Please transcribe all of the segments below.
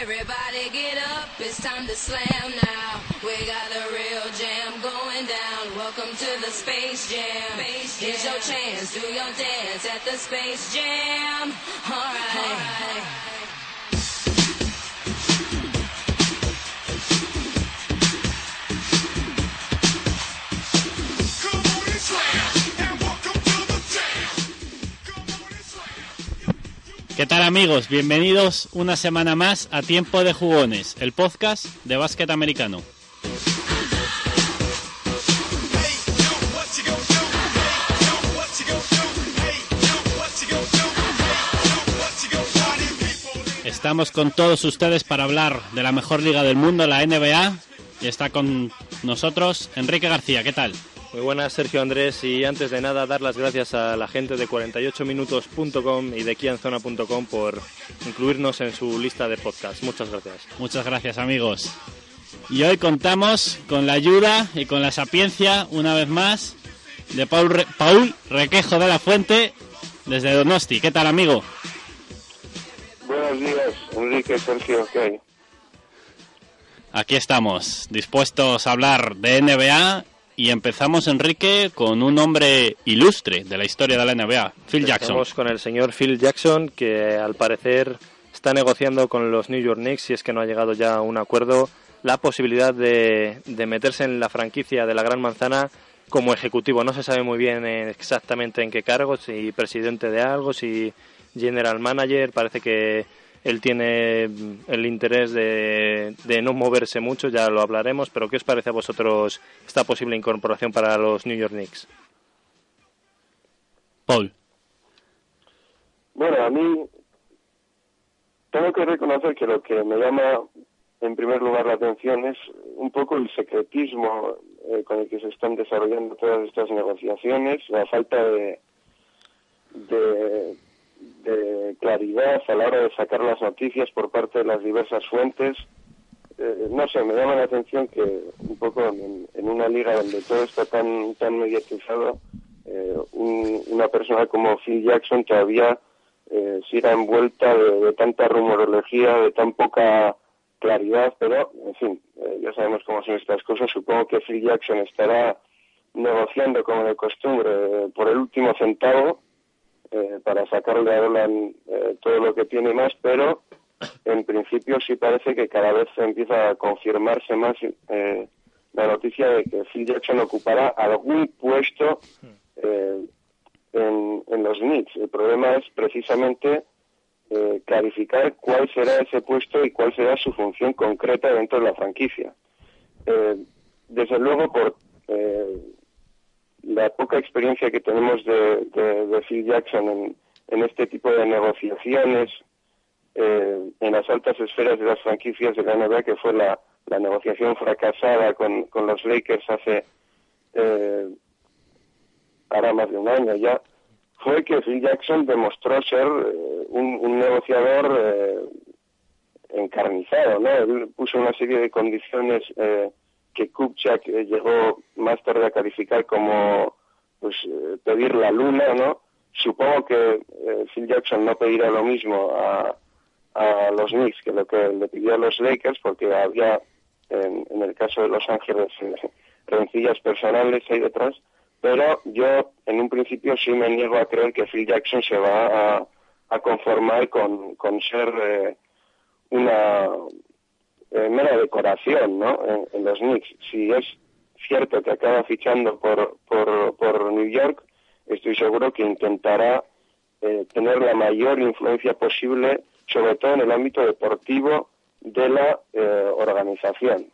Everybody get up, it's time to slam now. We got a real jam going down. Welcome to the Space Jam. space Here's your chance, do your dance at the Space Jam. Alright. ¿Qué tal amigos? Bienvenidos una semana más a Tiempo de Jugones, el podcast de básquet americano. Estamos con todos ustedes para hablar de la mejor liga del mundo, la NBA, y está con nosotros Enrique García. ¿Qué tal? Muy buenas, Sergio Andrés. Y antes de nada, dar las gracias a la gente de 48minutos.com y de kianzona.com por incluirnos en su lista de podcast. Muchas gracias. Muchas gracias, amigos. Y hoy contamos con la ayuda y con la sapiencia, una vez más, de Paul, Re- Paul Requejo de la Fuente, desde Donosti. ¿Qué tal, amigo? Buenos días, Enrique, Sergio, ¿qué hay? Aquí estamos, dispuestos a hablar de NBA. Y empezamos, Enrique, con un hombre ilustre de la historia de la NBA, Phil Jackson. Estamos con el señor Phil Jackson, que al parecer está negociando con los New York Knicks, si es que no ha llegado ya a un acuerdo, la posibilidad de, de meterse en la franquicia de la Gran Manzana como ejecutivo. No se sabe muy bien eh, exactamente en qué cargo, si presidente de algo, si general manager. Parece que él tiene mm, el interés de, de no moverse mucho, ya lo hablaremos, pero ¿qué os parece a vosotros esta posible incorporación para los New York Knicks? Paul. Bueno, a mí tengo que reconocer que lo que me llama en primer lugar la atención es un poco el secretismo eh, con el que se están desarrollando todas estas negociaciones, la falta de, de, de claridad a la hora de sacar las noticias por parte de las diversas fuentes. Eh, no sé, me llama la atención que un poco en, una liga donde todo está tan, tan mediatizado, eh, un- una persona como Phil Jackson todavía eh, siga envuelta de, tanta rumorología, de tan poca claridad, pero, en fin, eh, ya sabemos cómo son estas cosas. Supongo que Phil Jackson estará negociando, como de costumbre, por el último centavo eh, para sacarle a Dolan eh, todo lo que tiene más, pero en principio sí parece que cada vez empieza a confirmarse más eh, la noticia de que Phil Jackson ocupará algún puesto eh, en, en los Knicks. El problema es precisamente eh, clarificar cuál será ese puesto y cuál será su función concreta dentro de la franquicia. Eh, desde luego, por la poca experiencia que tenemos de, Phil Jackson en, en este tipo de negociaciones, eh, en las altas esferas de las franquicias de la NBA, que fue la, la negociación fracasada con, con los Lakers hace eh, ahora más de un año ya, fue que Phil Jackson demostró ser eh, un, un negociador eh, encarnizado, ¿no? Él puso una serie de condiciones eh, que Kupchak eh, llegó más tarde a calificar como pues eh, pedir la luna, ¿no? Supongo que eh, Phil Jackson no pedirá lo mismo a, los Knicks que lo que le pidió a los Lakers, porque había, en, el caso de Los Ángeles, rencillas personales ahí detrás, pero yo en un principio sí me niego a creer que Phil Jackson se va a, conformar con, ser una eh, mera decoración ¿no? en, los Knicks. Si es cierto que acaba fichando por, por, por New York, estoy seguro que intentará eh, tener la mayor influencia posible, sobre todo en el ámbito deportivo de la eh, organización.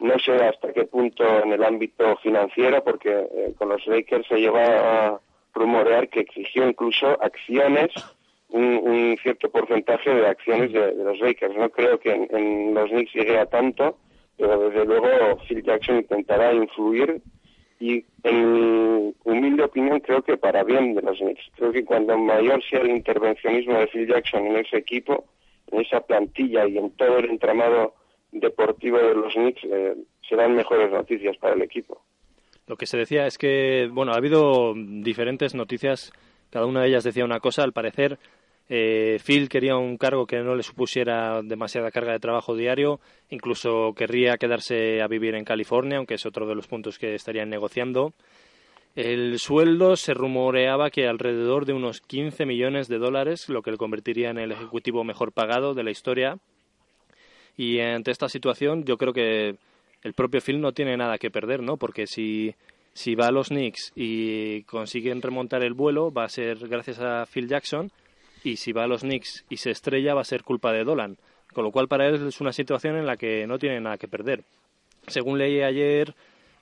No sé hasta qué punto en el ámbito financiero, porque eh, con los Lakers se lleva a rumorear que exigió incluso acciones, un, un cierto porcentaje de acciones de, los Lakers. No creo que en, los Knicks llegue a tanto, pero desde luego Phil Jackson intentará influir y en mi humilde opinión creo que para bien de los Knicks. Creo que cuando mayor sea el intervencionismo de Phil Jackson en ese equipo, en esa plantilla y en todo el entramado deportivo de los Knicks, eh, serán mejores noticias para el equipo. Lo que se decía es que, bueno, ha habido diferentes noticias, cada una de ellas decía una cosa, al parecer Eh, Phil quería un cargo que no le supusiera demasiada carga de trabajo diario, incluso querría quedarse a vivir en California, aunque es otro de los puntos que estarían negociando. El sueldo se rumoreaba que alrededor de unos 15 millones de dólares, lo que le convertiría en el ejecutivo mejor pagado de la historia. Y ante esta situación, yo creo que el propio Phil no tiene nada que perder, ¿no? Porque si, si va a los Knicks y consiguen remontar el vuelo, va a ser gracias a Phil Jackson. Y si va a los Knicks y se estrella, va a ser culpa de Dolan. Con lo cual, para él es una situación en la que no tiene nada que perder. Según leí ayer,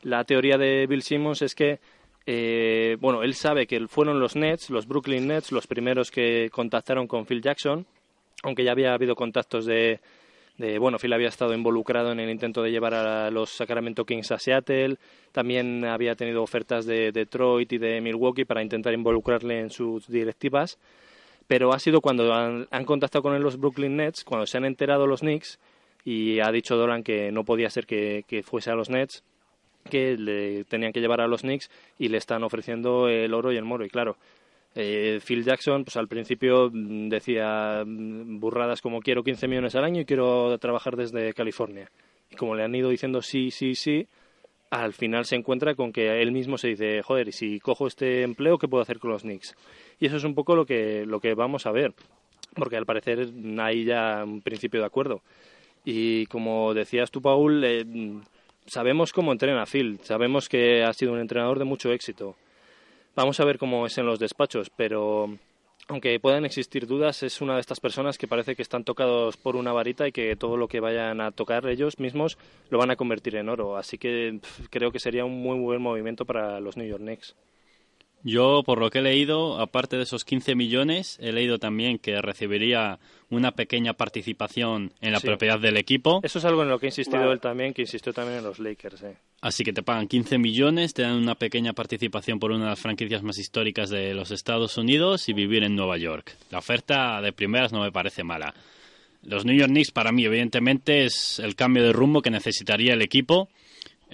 la teoría de Bill Simmons es que eh, bueno, él sabe que fueron los Nets, los Brooklyn Nets, los primeros que contactaron con Phil Jackson, aunque ya había habido contactos de, bueno, Phil había estado involucrado en el intento de llevar a los Sacramento Kings a Seattle, también había tenido ofertas de Detroit y de Milwaukee para intentar involucrarle en sus directivas, pero ha sido cuando han, contactado con él los Brooklyn Nets, cuando se han enterado los Knicks y ha dicho Dolan que no podía ser que, fuese a los Nets, que le tenían que llevar a los Knicks y le están ofreciendo el oro y el moro. Y claro, eh, Phil Jackson, pues al principio decía mm, burradas como quiero 15 millones al año y quiero trabajar desde California. Y como le han ido diciendo sí, sí, sí, al final se encuentra con que él mismo se dice, joder, y si cojo este empleo, ¿qué puedo hacer con los Knicks? Y eso es un poco lo que, lo que vamos a ver, porque al parecer hay ya un principio de acuerdo. Y como decías tú, Paul, eh, sabemos cómo entrena Phil, sabemos que ha sido un entrenador de mucho éxito Vamos a ver cómo es en los despachos, pero aunque puedan existir dudas, es una de estas personas que parece que están tocados por una varita y que todo lo que vayan a tocar ellos mismos lo van a convertir en oro. Así que creo que sería un muy buen movimiento para los New York Knicks. Yo, por lo que he leído, aparte de esos 15 millones, he leído también que recibiría una pequeña participación en la propiedad del equipo. Eso es algo en lo que ha insistido él también, que insistió también en los Lakers. Eh. Así que te pagan 15 millones, te dan una pequeña participación por una de las franquicias más históricas de los Estados Unidos y vivir en Nueva York. La oferta de primeras no me parece mala. Los New York Knicks, para mí, evidentemente, es el cambio de rumbo que necesitaría el equipo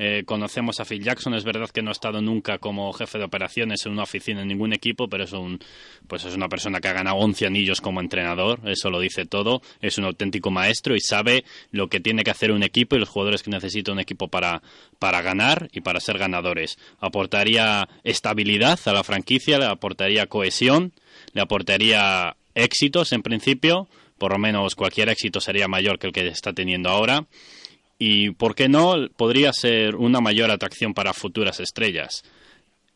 eh, conocemos a Phil Jackson, es verdad que no ha estado nunca como jefe de operaciones en una oficina en ningún equipo, pero es un pues es una persona que ha ganado 11 anillos como entrenador, eso lo dice todo, es un auténtico maestro y sabe lo que tiene que hacer un equipo y los jugadores que necesita un equipo para, para ganar y para ser ganadores. Aportaría estabilidad a la franquicia, le aportaría cohesión, le aportaría éxitos en principio, por lo menos cualquier éxito sería mayor que el que está teniendo ahora y, ¿por qué no?, podría ser una mayor atracción para futuras estrellas.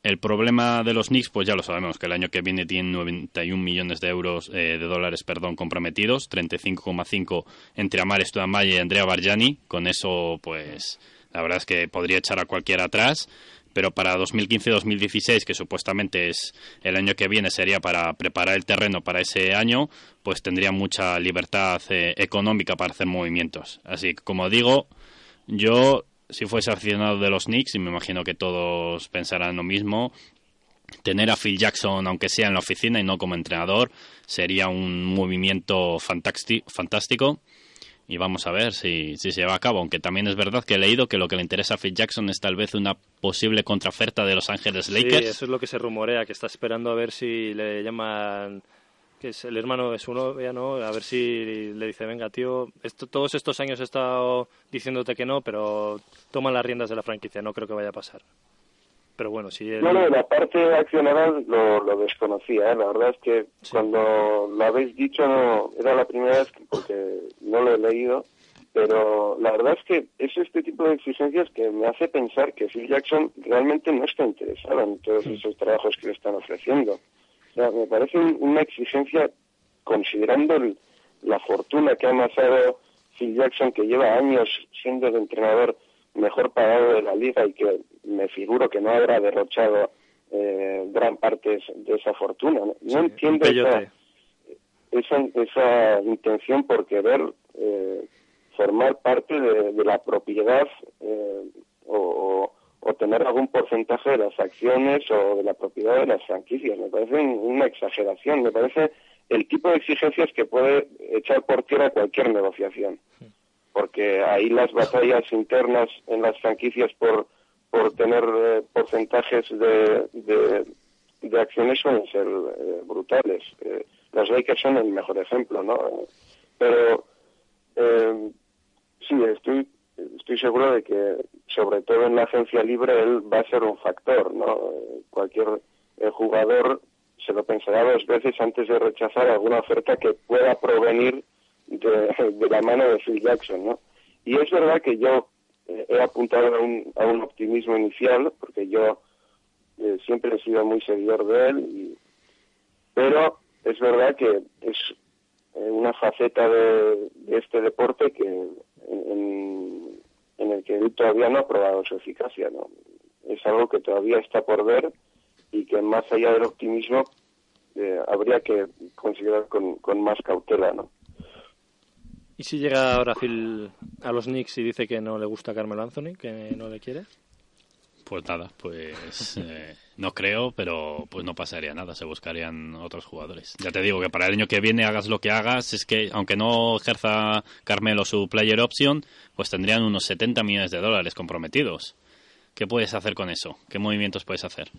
El problema de los Knicks, pues ya lo sabemos, que el año que viene tienen 91 millones de euros, eh, de dólares, perdón, comprometidos, 35,5 entre Amar Studamaya y Andrea Bargiani. Con eso, pues, la verdad es que podría echar a cualquiera atrás pero para 2015-2016, que supuestamente es el año que viene, sería para preparar el terreno para ese año, pues tendría mucha libertad eh, económica para hacer movimientos. Así que, como digo, yo, si fuese aficionado de los Knicks, y me imagino que todos pensarán lo mismo, tener a Phil Jackson, aunque sea en la oficina y no como entrenador, sería un movimiento fantástico y vamos a ver si, si, se lleva a cabo. Aunque también es verdad que he leído que lo que le interesa a Phil Jackson es tal vez una posible contraoferta de Los Ángeles Lakers. Sí, eso es lo que se rumorea, que está esperando a ver si le llaman que es el hermano de su novia, ¿no? A ver si le dice, venga, tío, esto, todos estos años he estado diciéndote que no, pero toma las riendas de la franquicia, no creo que vaya a pasar. Pero bueno, si No, no, la parte accionada lo, lo desconocía, ¿eh? la verdad es que cuando lo habéis dicho no, era la primera vez porque no lo he leído, pero la verdad es que es este tipo de exigencias que me hace pensar que Phil Jackson realmente no está interesado en todos esos trabajos que le están ofreciendo. O sea, me parece una exigencia considerando la fortuna que ha amasado Phil Jackson, que lleva años siendo el entrenador mejor pagado de la liga y que me figuro que no habrá derrochado eh, gran parte de esa fortuna. No, entiendo esa, esa, intención por querer eh, formar parte de, la propiedad eh, o, o, tener algún porcentaje de las acciones o de la propiedad de las franquicias. Me parece una exageración, me parece el tipo de exigencias que puede echar por tierra cualquier negociación. Porque ahí las batallas internas en las franquicias por por tener eh, porcentajes de, de, acciones suelen ser eh, brutales. Eh, los Lakers son el mejor ejemplo, ¿no? Pero eh, sí, estoy estoy seguro de que, sobre todo en la agencia libre, él va a ser un factor, ¿no? Cualquier jugador se lo pensará dos veces antes de rechazar alguna oferta que pueda provenir de, la mano de Phil Jackson, ¿no? Y es verdad que yo eh, he apuntado a un, a un optimismo inicial, porque yo eh, siempre he sido muy seguidor de él, pero es verdad que es una faceta de, este deporte que en, en, el que él todavía no ha probado su eficacia, ¿no? Es algo que todavía está por ver y que más allá del optimismo eh, habría que considerar con, con más cautela, ¿no? ¿Y si llega ahora Phil a los Knicks y dice que no le gusta Carmelo Anthony, que no le quiere? Pues nada, pues eh, no creo, pero pues no pasaría nada, se buscarían otros jugadores. Ya te digo que para el año que viene hagas lo que hagas, es que aunque no ejerza Carmelo su player option, pues tendrían unos 70 millones de dólares comprometidos. ¿Qué puedes hacer con eso? ¿Qué movimientos puedes hacer?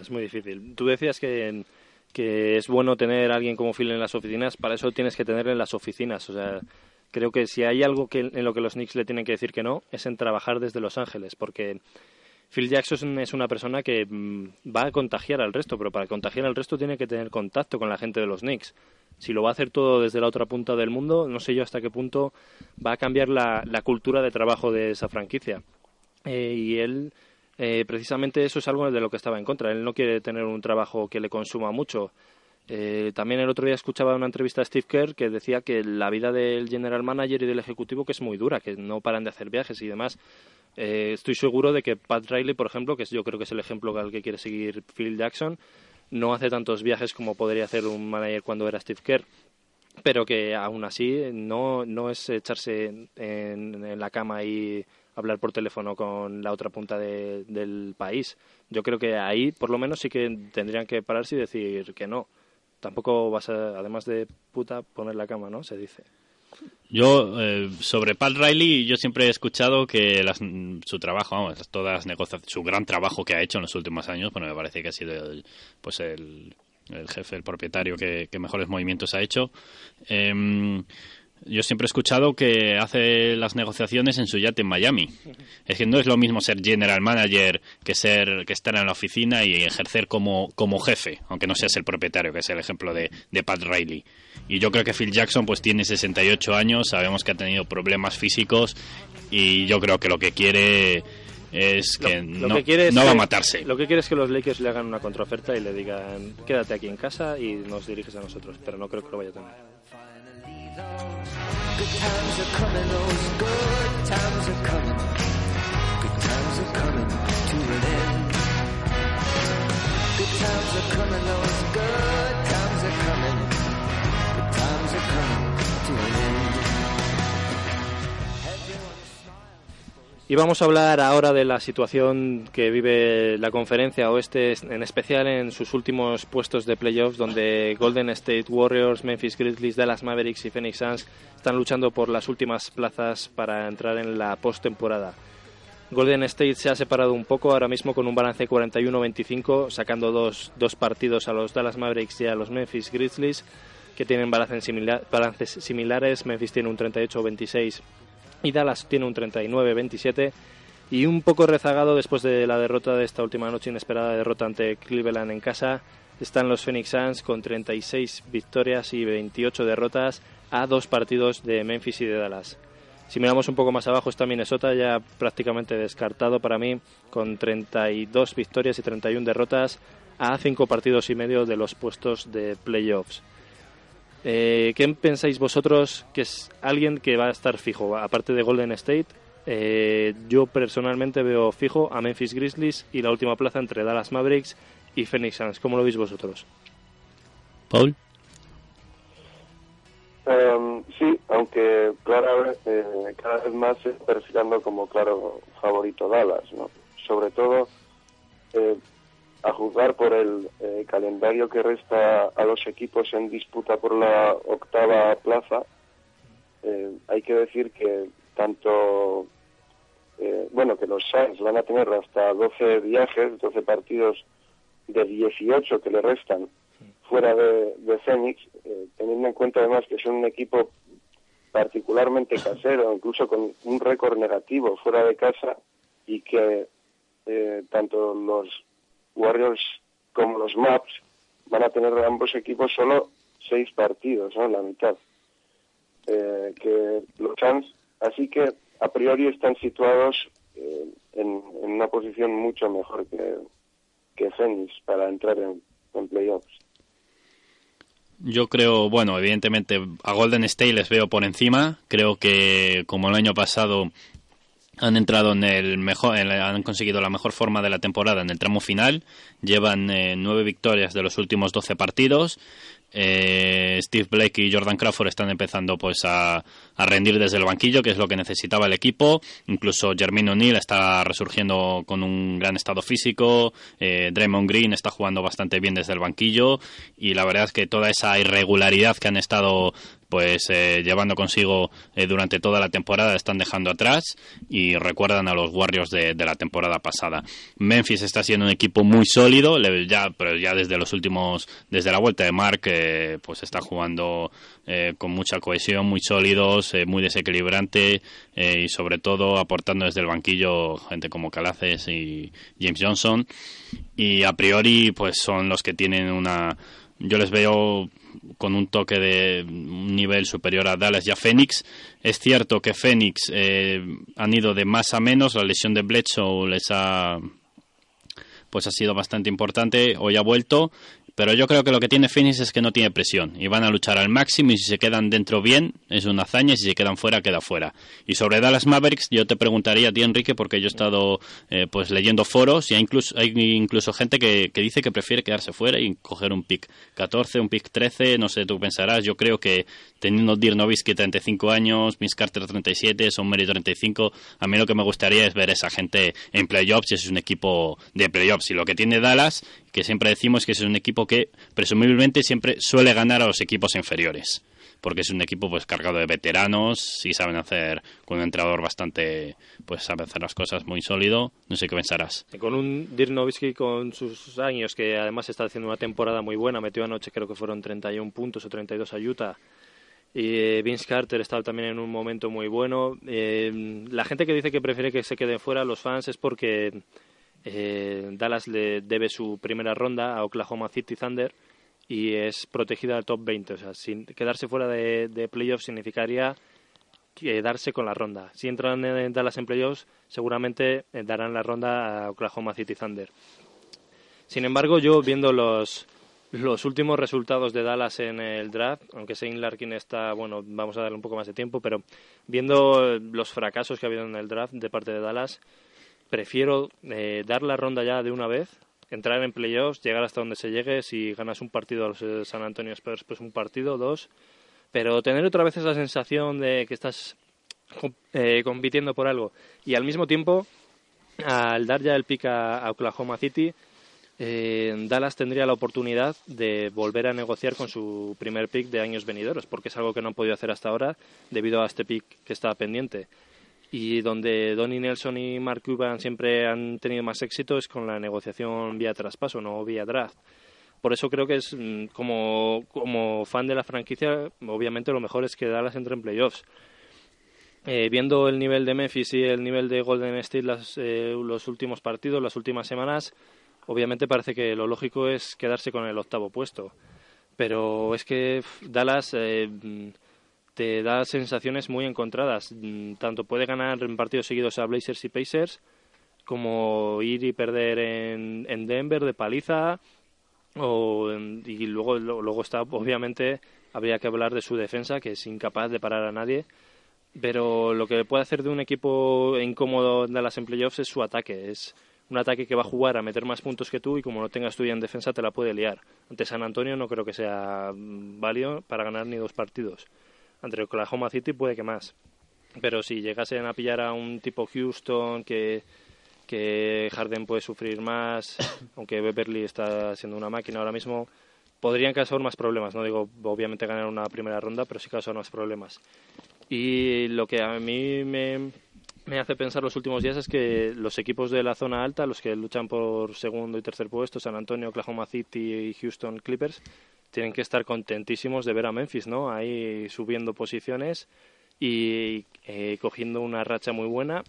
Es muy difícil. Tú decías que, que es bueno tener alguien como Phil en las oficinas, para eso tienes que tenerlo en las oficinas. O sea, creo que si hay algo que, en lo que los Knicks le tienen que decir que no, es en trabajar desde Los Ángeles, porque Phil Jackson es una persona que mm, va a contagiar al resto, pero para contagiar al resto tiene que tener contacto con la gente de los Knicks. Si lo va a hacer todo desde la otra punta del mundo, no sé yo hasta qué punto va a cambiar la, cultura de trabajo de esa franquicia. Eh, y él, eh, precisamente eso es algo de lo que estaba en contra. Él no quiere tener un trabajo que le consuma mucho. Eh, también el otro día escuchaba una entrevista a Steve Kerr que decía que la vida del general manager y del ejecutivo que es muy dura, que no paran de hacer viajes y demás. Eh, estoy seguro de que Pat Riley, por ejemplo, que yo creo que es el ejemplo al que quiere seguir Phil Jackson, no hace tantos viajes como podría hacer un manager cuando era Steve Kerr pero que aún así no, no es echarse en, en, la cama y hablar por teléfono con la otra punta del país. Yo creo que ahí, por lo menos, sí que tendrían que pararse y decir que no tampoco vas a, además de puta, poner la cama, ¿no? Se dice. Yo, eh, sobre Pat Riley, yo siempre he escuchado que su trabajo, vamos, todas las negociaciones, su gran trabajo que ha hecho en los últimos años, bueno, me parece que ha sido el, pues el, jefe, el propietario que, mejores movimientos ha hecho. Eh, yo siempre he escuchado que hace las negociaciones en su yate en Miami. Es que no es lo mismo ser general manager que ser que estar en la oficina y ejercer como, como jefe, aunque no seas el propietario, que es el ejemplo de, de Pat Riley. Y yo creo que Phil Jackson pues tiene 68 años, sabemos que ha tenido problemas físicos y yo creo que lo que quiere es que, no, no va a matarse. Lo que quiere es que los Lakers le hagan una contraoferta y le digan quédate aquí en casa y nos diriges a nosotros, pero no creo que lo vaya a tener. Good times are coming, those good times are coming. Good times are coming to an end. Good times are coming, those good times are coming. Good times are coming to an end. Y vamos a hablar ahora de la situación que vive la conferencia oeste, en especial en sus últimos puestos de playoffs, donde Golden State Warriors, Memphis Grizzlies, Dallas Mavericks y Phoenix Suns están luchando por las últimas plazas para entrar en la postemporada. Golden State se ha separado un poco ahora mismo con un balance 41-25, sacando dos, dos partidos a los Dallas Mavericks y a los Memphis Grizzlies, que tienen balances, balances similares. Memphis tiene un 38-26 y Dallas tiene un 39-27 y un poco rezagado después de la derrota de esta última noche inesperada derrota ante Cleveland en casa están los Phoenix Suns con 36 victorias y 28 derrotas a dos partidos de Memphis y de Dallas. Si miramos un poco más abajo está Minnesota ya prácticamente descartado para mí con 32 victorias y 31 derrotas a cinco partidos y medio de los puestos de playoffs. Eh, ¿Qué pensáis vosotros que es alguien que va a estar fijo? Aparte de Golden State, eh, yo personalmente veo fijo a Memphis Grizzlies y la última plaza entre Dallas Mavericks y Phoenix Suns. ¿Cómo lo veis vosotros? Paul. Em, sí, aunque claro, eh, cada vez más se está perfilando como claro favorito Dallas, ¿no? Sobre todo eh, a juzgar por el eh, calendario que resta a los equipos en disputa por la octava plaza, eh, hay que decir que tanto, eh, bueno, que los Suns van a tener hasta 12 viajes, 12 partidos de 18 que le restan fuera de, de Phoenix, teniendo en cuenta además que son un equipo particularmente casero, incluso con un récord negativo fuera de casa y que tanto los Warriors como los Maps van a tener ambos equipos solo seis partidos, ¿no? La mitad. Eh, que los Suns, así que a priori están situados eh, en, una posición mucho mejor que, que Phoenix para entrar en, en playoffs. Yo creo, bueno, evidentemente a Golden State les veo por encima. Creo que como el año pasado han entrado en el mejor, han conseguido la mejor forma de la temporada en el tramo final. Llevan eh, nueve victorias de los últimos doce partidos. Eh, Steve Blake y Jordan Crawford están empezando pues a, rendir desde el banquillo, que es lo que necesitaba el equipo. Incluso Jermaine O'Neal está resurgiendo con un gran estado físico. Eh, Draymond Green está jugando bastante bien desde el banquillo. Y la verdad es que toda esa irregularidad que han estado pues eh, llevando consigo eh, durante toda la temporada están dejando atrás y recuerdan a los Warriors de, la temporada pasada. Memphis está siendo un equipo muy sólido, ya, pero ya desde los últimos, desde la vuelta de Mark, eh, pues está jugando con mucha cohesión, muy sólidos, muy desequilibrante y sobre todo aportando desde el banquillo gente como Calaces y James Johnson. Y a priori pues son los que tienen una yo les veo con un toque de un nivel superior a Dallas y a Phoenix. Es cierto que Phoenix eh, han ido de más a menos, la lesión de Bledsoe les ha pues ha sido bastante importante, hoy ha vuelto pero yo creo que lo que tiene Phoenix es que no tiene presión y van a luchar al máximo y si se quedan dentro bien es una hazaña y si se quedan fuera queda fuera. Y sobre Dallas Mavericks yo te preguntaría a ti Enrique porque yo he estado eh, pues leyendo foros y hay incluso, hay incluso gente que, que, dice que prefiere quedarse fuera y coger un pick 14, un pick 13, no sé, tú pensarás, yo creo que teniendo Dirk Nowitzki 35 años, Miss Carter 37, Son Mary 35, a mí lo que me gustaría es ver esa gente en playoffs y es un equipo de playoffs y lo que tiene Dallas que siempre decimos que es un equipo que presumiblemente siempre suele ganar a los equipos inferiores porque es un equipo pues cargado de veteranos y saben hacer con un entrenador bastante pues sabe hacer las cosas muy sólido. No sé qué pensarás. Con un Dirk Nowitzki con sus años que además está haciendo una temporada muy buena metió anoche creo que fueron 31 puntos o 32 a Utah. Y eh, Vince Carter está también en un momento muy bueno. Eh, la gente que dice que prefiere que se queden fuera los fans es porque eh, Dallas le debe su primera ronda a Oklahoma City Thunder y es protegida al top 20. O sea, sin quedarse fuera de, de playoffs significaría quedarse con la ronda. Si entran en Dallas en playoffs, seguramente eh, darán la ronda a Oklahoma City Thunder. Sin embargo, yo viendo los, los últimos resultados de Dallas en el draft, aunque Shane Larkin está, bueno, vamos a darle un poco más de tiempo, pero viendo los fracasos que ha habido en el draft de parte de Dallas, prefiero eh, dar la ronda ya de una vez, entrar en playoffs, llegar hasta donde se llegue. Si ganas un partido a los eh, San Antonio Spurs, pues un partido, dos. Pero tener otra vez esa sensación de que estás eh, compitiendo por algo. Y al mismo tiempo, al dar ya el pick a, Oklahoma City, Dallas tendría la oportunidad de volver a negociar con su primer pick de años venideros, porque es algo que no han podido hacer hasta ahora debido a este pick que estaba pendiente y donde Donnie Nelson y Mark Cuban siempre han tenido más éxito es con la negociación vía traspaso, no vía draft. Por eso creo que es mm, como, como fan de la franquicia, obviamente lo mejor es que Dallas entre en playoffs. Eh, viendo el nivel de Memphis y el nivel de Golden State las, eh, los últimos partidos, las últimas semanas, obviamente parece que lo lógico es quedarse con el octavo puesto. Pero es que Dallas eh, te da sensaciones muy encontradas. Mm, tanto puede ganar en partidos seguidos a Blazers y Pacers, como ir y perder en, en Denver de paliza. O, y luego, luego está, obviamente, habría que hablar de su defensa, que es incapaz de parar a nadie. Pero lo que puede hacer de un equipo incómodo de las en playoffs es su ataque. Es un ataque que va a jugar a meter más puntos que tú y como no tengas tú ya en defensa te la puede liar. Ante San Antonio no creo que sea mm, válido para ganar ni dos partidos entre Oklahoma City puede que más. Pero si llegasen a pillar a un tipo Houston que, que Harden puede sufrir más, aunque Beverly está siendo una máquina ahora mismo, podrían causar más problemas. No digo, obviamente, ganar una primera ronda, pero sí causar más problemas. Y lo que a mí me, me hace pensar los últimos días es que los equipos de la zona alta, los que luchan por segundo y tercer puesto, San Antonio, Oklahoma City y Houston Clippers, tienen que estar contentísimos de ver a Memphis, ¿no? Ahí subiendo posiciones y eh, cogiendo una racha muy buena.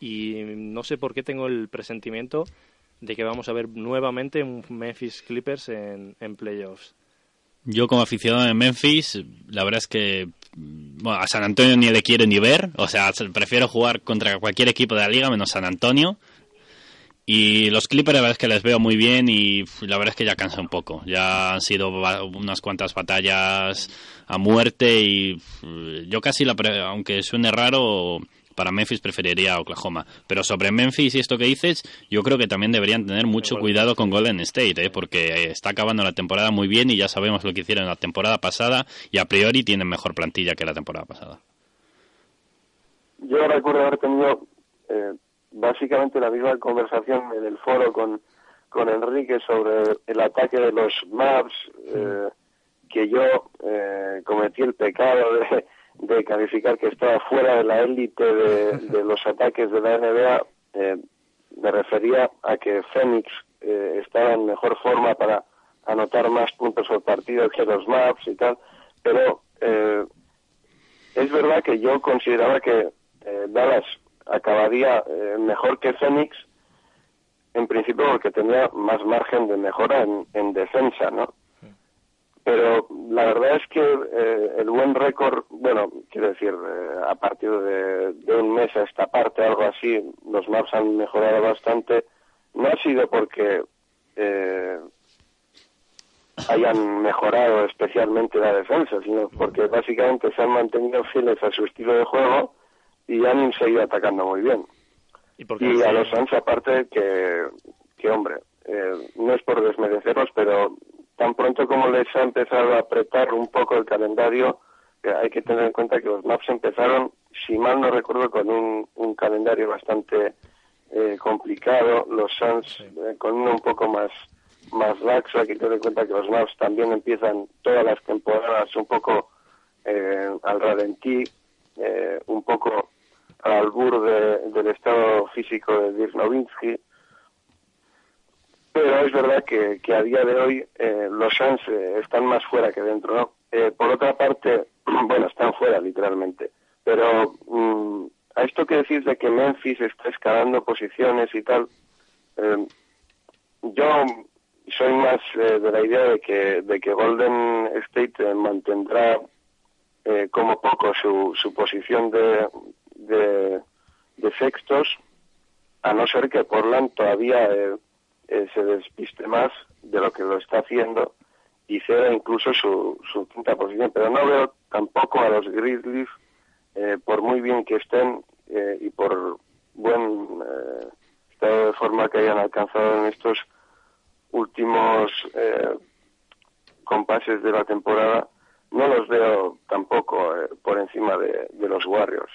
Y no sé por qué tengo el presentimiento de que vamos a ver nuevamente un Memphis Clippers en, playoffs. Yo como aficionado en Memphis, la verdad es que bueno, a San Antonio ni le quiero ni ver, o sea, prefiero jugar contra cualquier equipo de la liga menos San Antonio. Y los Clippers la verdad es que les veo muy bien y la verdad es que ya cansa un poco. Ya han sido unas cuantas batallas a muerte y yo casi, la aunque suene raro, para Memphis preferiría Oklahoma. Pero sobre Memphis y esto que dices, yo creo que también deberían tener mucho cuidado con Golden State, ¿eh? porque está acabando la temporada muy bien y ya sabemos lo que hicieron la temporada pasada y a priori tienen mejor plantilla que la temporada pasada. Yo recuerdo haber tenido eh, básicamente la misma conversación en el foro con, con Enrique sobre el ataque de los Maps, eh, que yo eh, cometí el pecado de de calificar que estaba fuera de la élite de, los ataques de la NBA, eh, me refería a que Phoenix eh, estaba en mejor forma para anotar más puntos por partido que los Maps y tal, pero eh, es verdad que yo consideraba que Dallas acabaría mejor que Phoenix, en principio porque tenía más margen de mejora en, en defensa, ¿no? pero la verdad es que eh, el buen récord, bueno, quiero decir, eh, a partir de, un mes a esta parte, algo así, los maps han mejorado bastante. No ha sido porque eh, hayan mejorado especialmente la defensa, sino porque básicamente se han mantenido fieles a su estilo de juego y han seguido atacando muy bien. Y, a los Suns, aparte, que, que hombre, no es por desmerecerlos, pero tan pronto como les ha empezado a apretar un poco el calendario, hay que tener en cuenta que los Maps empezaron, si mal no recuerdo, con un, calendario bastante eh, complicado, los Suns eh, con uno un poco más más laxo, hay que tener en cuenta que los Maps también empiezan todas las temporadas un poco eh, al ralentí, eh, un poco al albur del estado físico de Dirk Nowitzki, pero es verdad que, a día de hoy eh, los Suns eh, están más fuera que dentro, ¿no? Eh, por otra parte, bueno, están fuera literalmente, pero mm, a esto que decís de que Memphis está escalando posiciones y tal, yo soy más de la idea de que, de que Golden State mantendrá como poco su posición de, de, sextos, a no ser que Portland todavía eh, se despiste más de lo que lo está haciendo y ceda incluso su, su quinta posición. Pero no veo tampoco a los Grizzlies, eh, por muy bien que estén eh, y por buen estado de forma que hayan alcanzado en estos últimos compases de la temporada, no los veo tampoco por encima de los Warriors.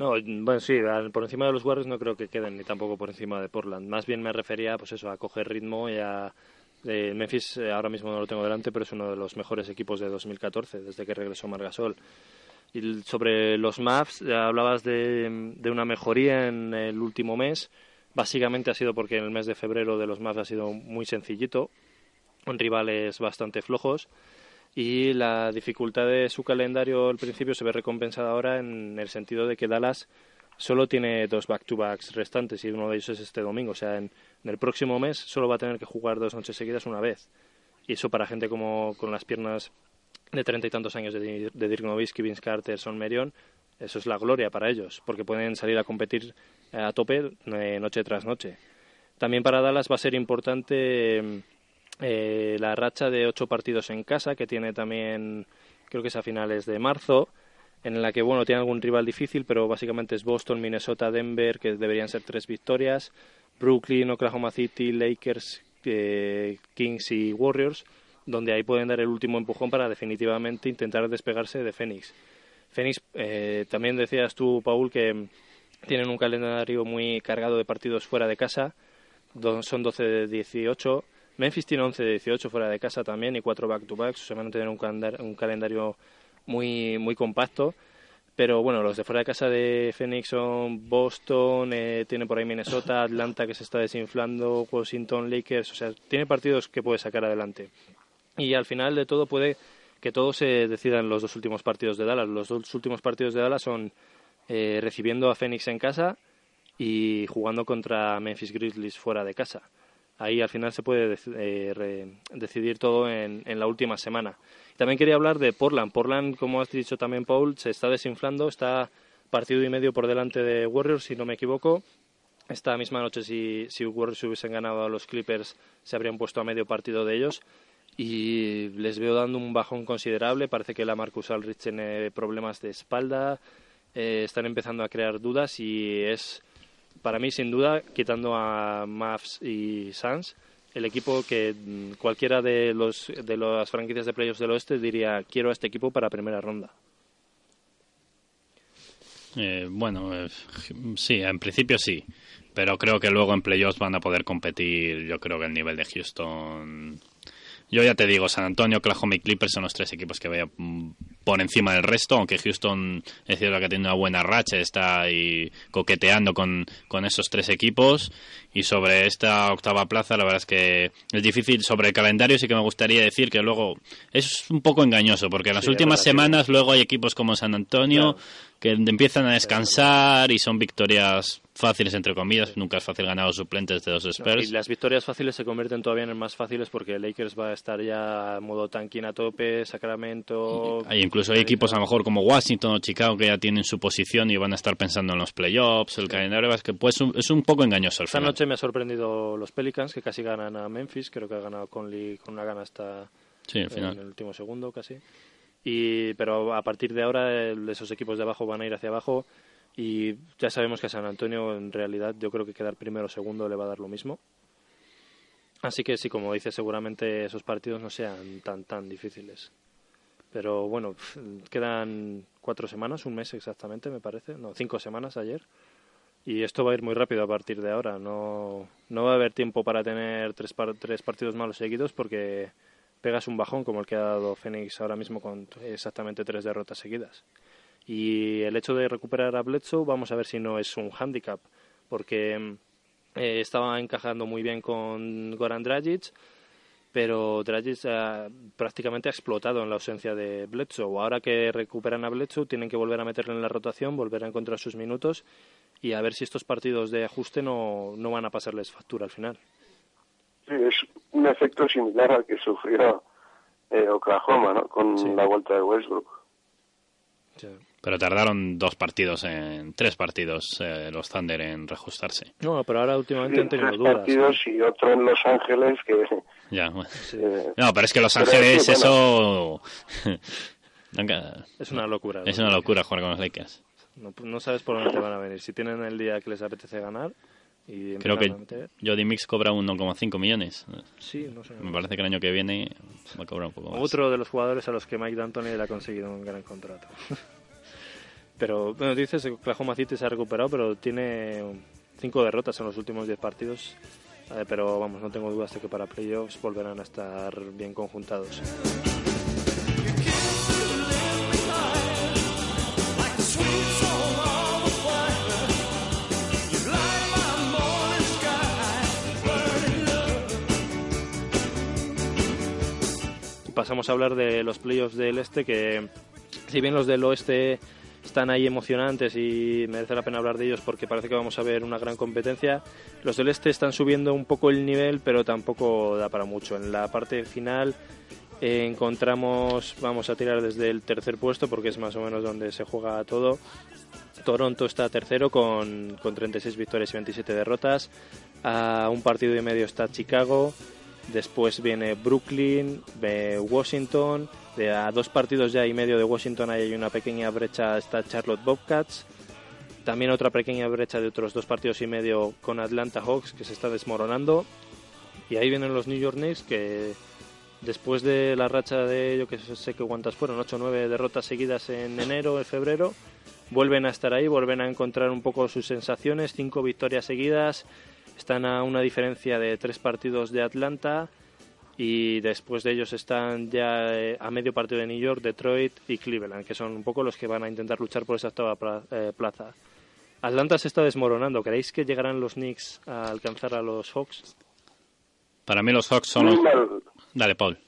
No, bueno, sí, por encima de los Warriors no creo que queden, ni tampoco por encima de Portland. Más bien me refería, pues eso, a coger ritmo y a... Eh, Memphis eh, ahora mismo no lo tengo delante, pero es uno de los mejores equipos de 2014, desde que regresó Margasol. Y sobre los Mavs, hablabas de, de una mejoría en el último mes. Básicamente ha sido porque en el mes de febrero de los Mavs ha sido muy sencillito, con rivales bastante flojos y la dificultad de su calendario al principio se ve recompensada ahora en el sentido de que Dallas solo tiene dos back-to-backs restantes y uno de ellos es este domingo. O sea, en, el próximo mes solo va a tener que jugar dos noches seguidas una vez. Y eso para gente como con las piernas de treinta y tantos años de, Dirk Nowitzki, Vince Carter, Son Merion, eso es la gloria para ellos, porque pueden salir a competir a tope eh, noche tras noche. También para Dallas va a ser importante eh, la racha de ocho partidos en casa, que tiene también, creo que es a finales de marzo, en la que, bueno, tiene algún rival difícil, pero básicamente es Boston, Minnesota, Denver, que deberían ser tres victorias, Brooklyn, Oklahoma City, Lakers, eh, Kings y Warriors, donde ahí pueden dar el último empujón para definitivamente intentar despegarse de Phoenix. Phoenix, eh, también decías tú, Paul, que tienen un calendario muy cargado de partidos fuera de casa, son 12 de 18, Memphis tiene 11 de 18 fuera de casa también y cuatro back-to-backs, o sea, van a tener un, un calendario muy, muy compacto. Pero bueno, los de fuera de casa de Phoenix son Boston, eh, tiene por ahí Minnesota, Atlanta que se está desinflando, Washington, Lakers, o sea, tiene partidos que puede sacar adelante. y al final de todo puede que todo se decida en los dos últimos partidos de Dallas. Los dos últimos partidos de Dallas son eh, recibiendo a Phoenix en casa y jugando contra Memphis Grizzlies fuera de casa. Ahí al final se puede eh, decidir todo en, la última semana. También quería hablar de Portland. Portland, como has dicho también, Paul, se está desinflando, está partido y medio por delante de Warriors, si no me equivoco. Esta misma noche, si, si Warriors hubiesen ganado a los Clippers, se habrían puesto a medio partido de ellos y les veo dando un bajón considerable. Parece que la Marcus Aldridge tiene problemas de espalda, eh, están empezando a crear dudas y es para mí sin duda, quitando a Mavs y Suns, el equipo que mm, cualquiera de los de las franquicias de playoffs del oeste diría quiero a este equipo para primera ronda. Eh, bueno, eh, sí, en principio sí, pero creo que luego en playoffs van a poder competir. Yo creo que el nivel de Houston yo ya te digo, San Antonio, Oklahoma y Clippers son los tres equipos que veo mm, por encima del resto, aunque Houston es cierto que tiene una buena racha, está ahí coqueteando con, con esos tres equipos. Y sobre esta octava plaza, la verdad es que es difícil. Sobre el calendario sí que me gustaría decir que luego es un poco engañoso, porque en las últimas semanas luego hay equipos como San Antonio que empiezan a descansar y son victorias fáciles, entre comillas. Nunca es fácil ganar a los suplentes de los Spurs. y las victorias fáciles se convierten todavía en más fáciles porque Lakers va a estar ya en modo tanquín a tope, Sacramento... Hay incluso hay equipos a lo mejor como Washington o Chicago que ya tienen su posición y van a estar pensando en los playoffs. El calendario es que pues, es un poco engañoso Esta noche me ha sorprendido los Pelicans que casi ganan a Memphis. Creo que ha ganado Conley con una gana hasta sí, en el último segundo casi. Y, pero a partir de ahora esos equipos de abajo van a ir hacia abajo y ya sabemos que a San Antonio en realidad yo creo que quedar primero o segundo le va a dar lo mismo. Así que sí, como dice, seguramente esos partidos no sean tan tan difíciles. Pero bueno, quedan cuatro semanas, un mes exactamente, me parece. No, cinco semanas ayer. Y esto va a ir muy rápido a partir de ahora. No, no va a haber tiempo para tener tres, tres partidos malos seguidos porque pegas un bajón como el que ha dado Phoenix ahora mismo con exactamente tres derrotas seguidas. Y el hecho de recuperar a Bledsoe, vamos a ver si no es un handicap, porque eh, estaba encajando muy bien con Goran Dragic, pero Dragic prácticamente ha explotado en la ausencia de Bledsoe. Ahora que recuperan a Bledsoe, tienen que volver a meterle en la rotación, volver a encontrar sus minutos y a ver si estos partidos de ajuste no, no van a pasarles factura al final. Sí, es un efecto similar al que sufrió eh, Oklahoma, ¿no? Con la vuelta de Westbrook. Pero tardaron dos partidos, en tres partidos eh, los Thunder en reajustarse. No, pero ahora últimamente han tenido tres dudas. partidos y otro en Los Ángeles que... Ya, bueno. No, pero es que Los Ángeles eso... es una locura. Es una locura jugar con los Lakers. No, no sabes por dónde te van a venir. Si tienen el día que les apetece ganar, y Creo que Jody Mix cobra 1,5 millones. Sí, no sé. Me parece que el año que viene va a cobrar un poco más. Otro de los jugadores a los que Mike D'Antoni le ha conseguido un gran contrato. pero, bueno, dices que Oklahoma City se ha recuperado, pero tiene cinco derrotas en los últimos 10 partidos. Eh, pero vamos, no tengo dudas de que para playoffs volverán a estar bien conjuntados. Pasamos a hablar de los playoffs del este, que si bien los del oeste están ahí emocionantes y merece la pena hablar de ellos porque parece que vamos a ver una gran competencia, los del este están subiendo un poco el nivel, pero tampoco da para mucho. En la parte final eh, encontramos, vamos a tirar desde el tercer puesto porque es más o menos donde se juega todo. Toronto está tercero con, con 36 victorias y 27 derrotas. A un partido y medio está Chicago. Después viene Brooklyn, Washington. De a dos partidos ya y medio de Washington hay una pequeña brecha, está Charlotte Bobcats. También otra pequeña brecha de otros dos partidos y medio con Atlanta Hawks que se está desmoronando. Y ahí vienen los New York Knicks que después de la racha de, yo que sé que cuántas fueron, 8 o 9 derrotas seguidas en enero, en febrero, vuelven a estar ahí, vuelven a encontrar un poco sus sensaciones, cinco victorias seguidas, están a una diferencia de tres partidos de Atlanta y después de ellos están ya eh, a medio partido de New York, Detroit y Cleveland, que son un poco los que van a intentar luchar por esa octava eh, plaza. Atlanta se está desmoronando. ¿Creéis que llegarán los Knicks a alcanzar a los Hawks? Para mí los Hawks son los... Dale, Paul.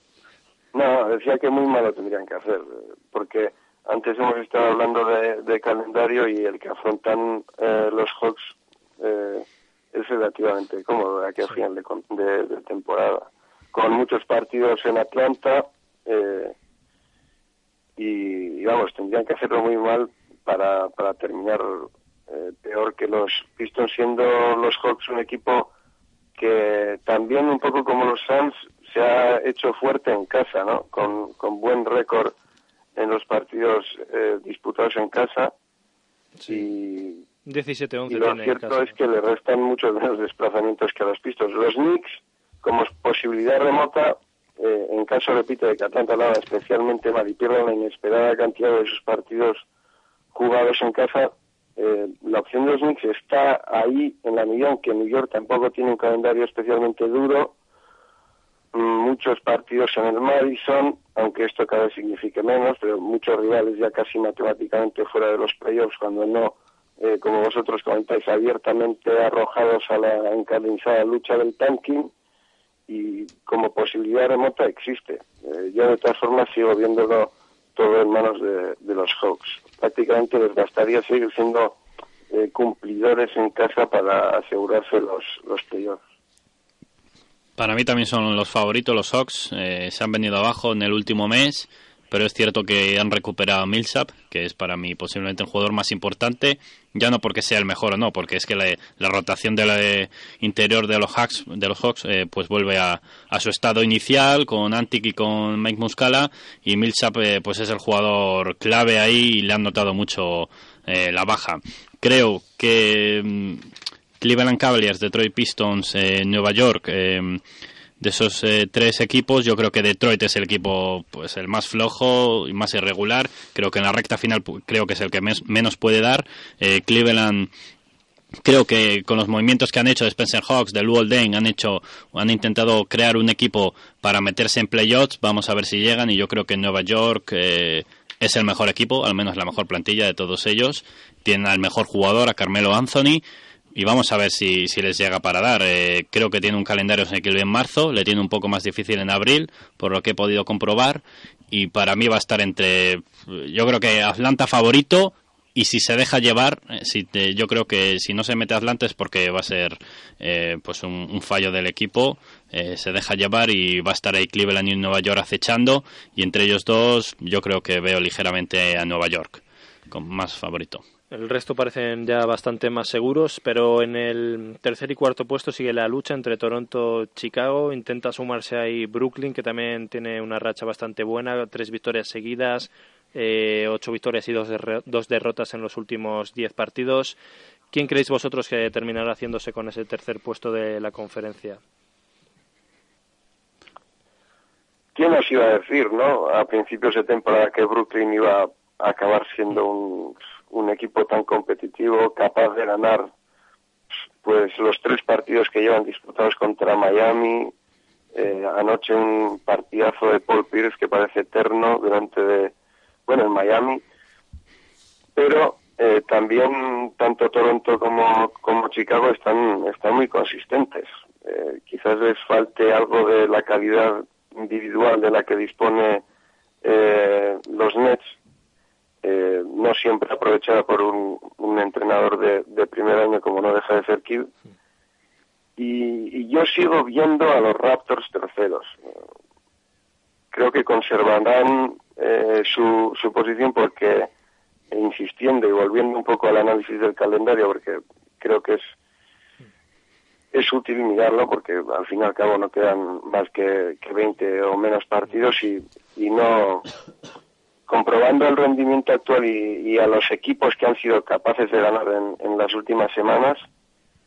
No, decía que muy malo tendrían que hacer, porque antes hemos estado hablando de, calendario y el que afrontan eh, los Hawks eh, es relativamente cómodo de aquí a final de, temporada, con muchos partidos en Atlanta eh, y, vamos, tendrían que hacerlo muy mal para, para terminar peor que los Pistons, siendo los Hawks un equipo que también un poco como los Suns se ha hecho fuerte en casa, ¿no? Con, con buen récord en los partidos eh, disputados en casa. Sí. 17-11 y lo cierto es que le restan muchos menos desplazamientos que a los pistos. Los Knicks, como posibilidad remota, eh, en caso, repito, de que Atlanta lo especialmente mal y pierda una inesperada cantidad de sus partidos jugados en casa, eh, la opción de los Knicks está ahí en la medida en que New York tampoco tiene un calendario especialmente duro muchos partidos en el Madison, aunque esto cada vez signifique menos, pero muchos rivales ya casi matemáticamente fuera de los playoffs, cuando no, eh, como vosotros comentáis, abiertamente arrojados a la encarnizada lucha del tanking, y como posibilidad remota existe. Eh, yo de todas formas sigo viéndolo todo en manos de, los Hawks. Prácticamente les bastaría seguir siendo eh, cumplidores en casa para asegurarse los, los playoffs. Para mí también son los favoritos los Hawks. Eh, se han venido abajo en el último mes, pero es cierto que han recuperado a Millsap, que es para mí posiblemente el jugador más importante. Ya no porque sea el mejor o no, porque es que la, rotación del eh, interior de los Hawks, de los Hawks eh, pues vuelve a, su estado inicial con Antic y con Mike Muscala. Y Millsap pues es el jugador clave ahí y le han notado mucho la baja. Creo que mm, Cleveland Cavaliers, Detroit Pistons, eh, Nueva York. Eh, de esos eh, tres equipos, yo creo que Detroit es el equipo pues el más flojo y más irregular. Creo que en la recta final creo que es el que menos puede dar. Cleveland creo que con los movimientos que han hecho de Spencer Hawks, de Luol han hecho, han intentado crear un equipo para meterse en playoffs. Vamos a ver si llegan y yo creo que Nueva York es el mejor equipo, al menos la mejor plantilla de todos ellos. Tienen al mejor jugador, a Carmelo Anthony y vamos a ver si, si les llega para dar. Eh, creo que tiene un calendario en marzo, le tiene un poco más difícil en abril, por lo que he podido comprobar. Y para mí va a estar entre, yo creo que Atlanta favorito y si se deja llevar, eh, si yo creo que si no se mete Atlanta es porque va a ser eh, pues un, fallo del equipo. se deja llevar y va a estar ahí Cleveland y Nueva York acechando. Y entre ellos dos, yo creo que veo ligeramente a Nueva York con más favorito. El resto parecen ya bastante más seguros, pero en el tercer y cuarto puesto sigue la lucha entre Toronto y Chicago. Intenta sumarse ahí Brooklyn, que también tiene una racha bastante buena, tres victorias seguidas, eh, ocho victorias y dos, dos derrotas en los últimos diez partidos. ¿Quién creéis vosotros que terminará haciéndose con ese tercer puesto de la conferencia? ¿Quién nos iba a decir, no? A principios de temporada que Brooklyn iba a acabar siendo un un equipo tan competitivo, capaz de ganar pues los tres partidos que llevan disputados contra Miami. Eh, anoche un partidazo de Paul Pierce que parece eterno durante de, bueno, en Miami. Pero eh, también tanto Toronto como, como Chicago están, están muy consistentes. Eh, quizás les falte algo de la calidad individual de la que dispone los Nets eh, no siempre aprovechada por un, entrenador de, primer año como no deja de ser Kidd. Y, yo sigo viendo a los Raptors terceros. Creo que conservarán eh, su, su posición porque, insistiendo y volviendo un poco al análisis del calendario, porque creo que es es útil mirarlo porque al fin y al cabo no quedan más que, que 20 o menos partidos y, y no comprobando el rendimiento actual y, a los equipos que han sido capaces de ganar en, las últimas semanas,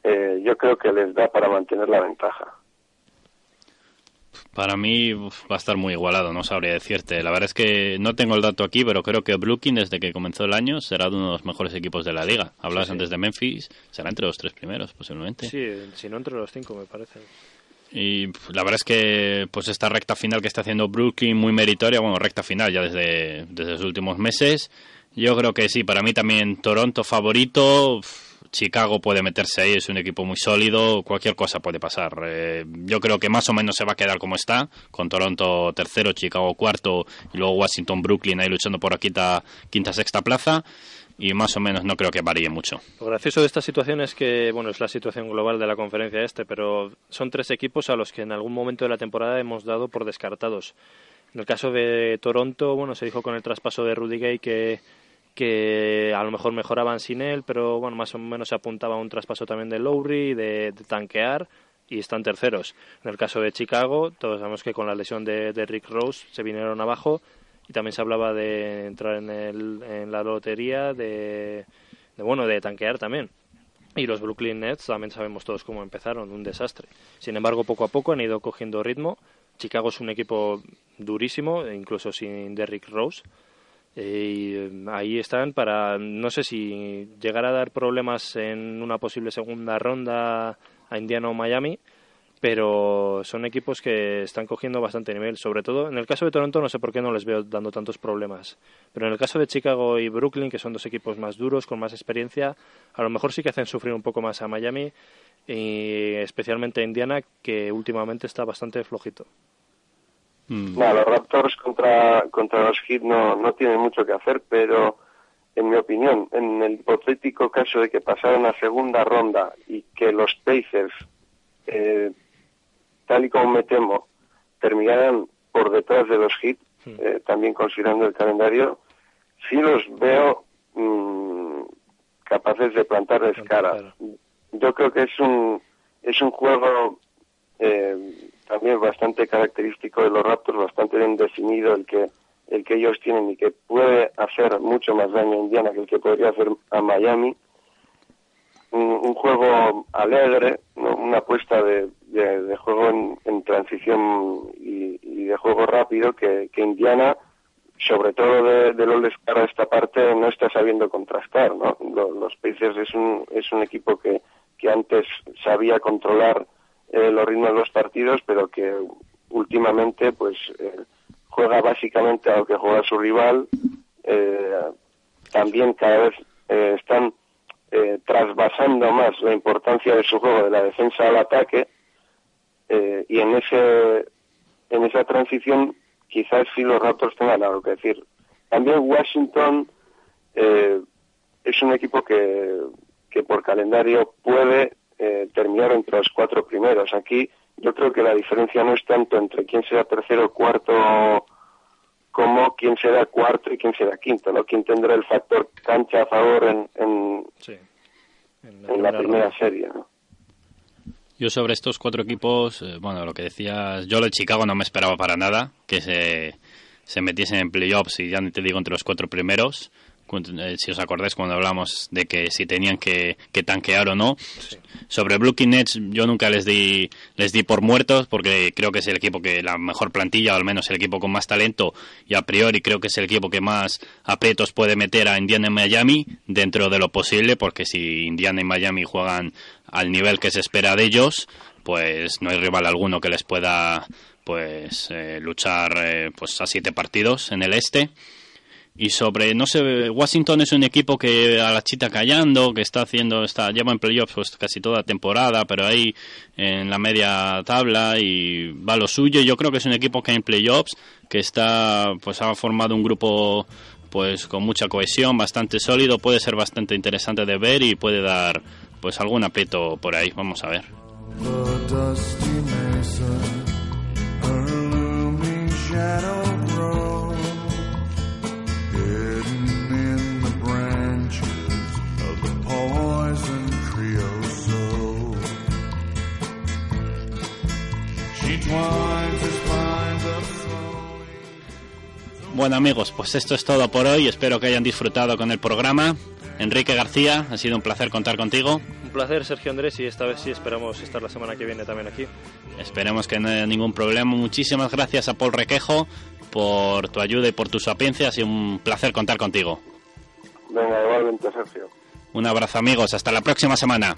eh, yo creo que les da para mantener la ventaja. Para mí va a estar muy igualado, no sabría decirte. La verdad es que no tengo el dato aquí, pero creo que Brooklyn, desde que comenzó el año, será uno de los mejores equipos de la liga. Hablabas antes de Memphis, será entre los tres primeros, posiblemente. Sí, si no entre los cinco, me parece. Y la verdad es que pues esta recta final que está haciendo Brooklyn muy meritoria, bueno, recta final ya desde, desde los últimos meses. Yo creo que sí, para mí también Toronto favorito. Chicago puede meterse ahí, es un equipo muy sólido, cualquier cosa puede pasar. Eh, yo creo que más o menos se va a quedar como está, con Toronto tercero, Chicago cuarto y luego Washington, Brooklyn ahí luchando por la quinta, quinta sexta plaza y más o menos no creo que varíe mucho. Lo gracioso de esta situación es que, bueno, es la situación global de la conferencia este, pero son tres equipos a los que en algún momento de la temporada hemos dado por descartados. En el caso de Toronto, bueno, se dijo con el traspaso de Rudy Gay que, que a lo mejor mejoraban sin él, pero bueno, más o menos se apuntaba a un traspaso también de Lowry, de, tanquear, y están terceros. En el caso de Chicago, todos sabemos que con la lesión de, de Rick Rose se vinieron abajo y también se hablaba de entrar en, el, en la lotería, de, de, bueno, de tanquear también. Y los Brooklyn Nets también sabemos todos cómo empezaron, un desastre. Sin embargo, poco a poco han ido cogiendo ritmo. Chicago es un equipo durísimo, incluso sin Derrick Rose. Y eh, ahí están para, no sé si llegar a dar problemas en una posible segunda ronda a Indiana o Miami, pero son equipos que están cogiendo bastante nivel. Sobre todo en el caso de Toronto, no sé por qué no les veo dando tantos problemas. Pero en el caso de Chicago y Brooklyn, que son dos equipos más duros, con más experiencia, a lo mejor sí que hacen sufrir un poco más a Miami y especialmente a Indiana, que últimamente está bastante flojito. Mm. los Raptors contra, contra los Heat no, no tienen mucho que hacer, pero en mi opinión, en el hipotético caso de que pasaran a segunda ronda y que los Pacers eh, tal y como me temo, terminarán por detrás de los hits, eh, también considerando el calendario, sí los veo mm, capaces de plantarles cara. Yo creo que es un, es un juego eh, también bastante característico de los Raptors, bastante bien definido el que el que ellos tienen y que puede hacer mucho más daño a Indiana que el que podría hacer a Miami un, juego alegre, una apuesta de, juego en, transición y, de juego rápido que, Indiana, sobre todo de, de All Star esta parte, no está sabiendo contrastar. ¿no? Los, Pacers es un, es un equipo que, que antes sabía controlar eh, los ritmos de los partidos, pero que últimamente pues eh, juega básicamente a lo que juega su rival. Eh, también cada vez están eh, trasvasando más la importancia de su juego de la defensa al ataque eh, y en ese en esa transición quizás sí los Raptors tengan algo que decir. También Washington eh, es un equipo que, que por calendario puede eh, terminar entre los cuatro primeros. Aquí yo creo que la diferencia no es tanto entre quién sea tercero o cuarto como quién será cuarto y quién será quinto, ¿no? Quién tendrá el factor cancha a favor en, en, la, primera, serie, Yo sobre estos cuatro equipos, eh, bueno, lo que decías, yo lo de Chicago no me esperaba para nada que se, se metiesen en playoffs y ya te digo entre los cuatro primeros. Eh, si os acordáis cuando hablamos de que si tenían que, tanquear o no. Sobre Brooklyn Nets yo nunca les di les di por muertos porque creo que es el equipo que la mejor plantilla, o al menos el equipo con más talento y a priori creo que es el equipo que más aprietos puede meter a Indiana y Miami dentro de lo posible porque si Indiana y Miami juegan al nivel que se espera de ellos, pues no hay rival alguno que les pueda pues eh, luchar eh, pues a siete partidos en el este y sobre, no sé, Washington es un equipo que a la chita callando, que está haciendo, está lleva en playoffs pues casi toda temporada, pero ahí en la media tabla y va lo suyo. Yo creo que es un equipo que en playoffs, que está, pues ha formado un grupo pues con mucha cohesión, bastante sólido, puede ser bastante interesante de ver y puede dar pues algún aprieto por ahí, vamos a ver. Bueno amigos, pues esto es todo por hoy. Espero que hayan disfrutado con el programa. Enrique García, ha sido un placer contar contigo. Un placer, Sergio Andrés, y esta vez sí esperamos estar la semana que viene también aquí. Esperemos que no haya ningún problema. Muchísimas gracias a Paul Requejo por tu ayuda y por tu sapiencia. Ha sido un placer contar contigo. Venga, igualmente, Sergio. Un abrazo amigos, hasta la próxima semana.